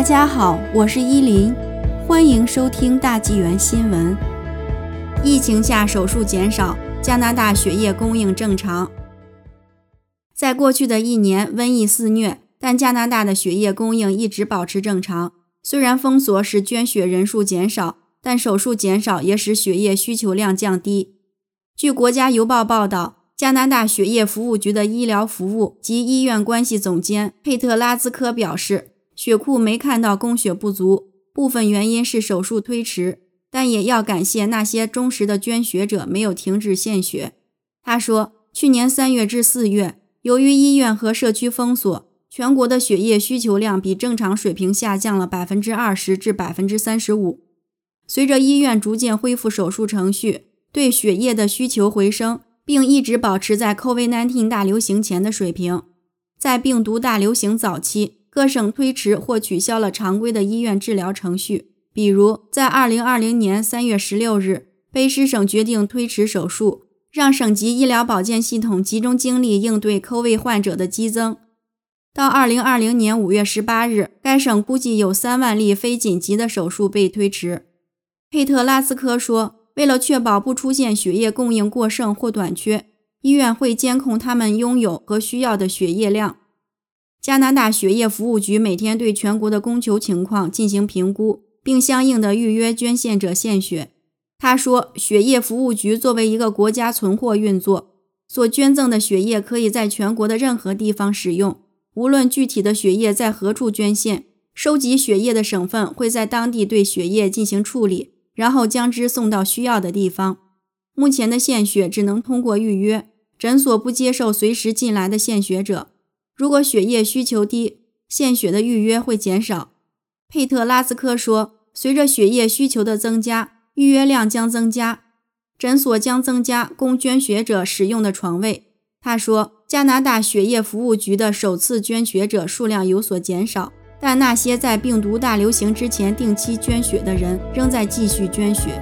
大家好，我是依林，欢迎收听大纪元新闻。疫情下手术减少，加拿大血液供应正常。在过去的一年，瘟疫肆虐，但加拿大的血液供应一直保持正常。虽然封锁使捐血人数减少，但手术减少也使血液需求量降低。据国家邮报报道。加拿大血液服务局的医疗服务及医院关系总监佩特拉兹科表示，血库没看到供血不足，部分原因是手术推迟，但也要感谢那些忠实的捐血者没有停止献血。他说，去年三月至四月，由于医院和社区封锁，全国的血液需求量比正常水平下降了百分之二十至百分之三十五。随着医院逐渐恢复手术程序，对血液的需求回升。并一直保持在 COVID-19 大流行前的水平。在病毒大流行早期，各省推迟或取消了常规的医院治疗程序。比如，在2020年3月16日，卑诗省决定推迟手术，让省级医疗保健系统集中精力应对 COVID 患者的激增。到2020年5月18日，该省估计有3万例非紧急的手术被推迟。佩特拉斯科说。为了确保不出现血液供应过剩或短缺，医院会监控他们拥有和需要的血液量。加拿大血液服务局每天对全国的供求情况进行评估，并相应的预约捐献者献血。他说，血液服务局作为一个国家存货运作，所捐赠的血液可以在全国的任何地方使用，无论具体的血液在何处捐献。收集血液的省份会在当地对血液进行处理。然后将之送到需要的地方。目前的献血只能通过预约，诊所不接受随时进来的献血者。如果血液需求低，献血的预约会减少。佩特拉斯科说：“随着血液需求的增加，预约量将增加，诊所将增加供捐血者使用的床位。”他说：“加拿大血液服务局的首次捐血者数量有所减少。”但那些在病毒大流行之前定期捐血的人仍在继续捐血。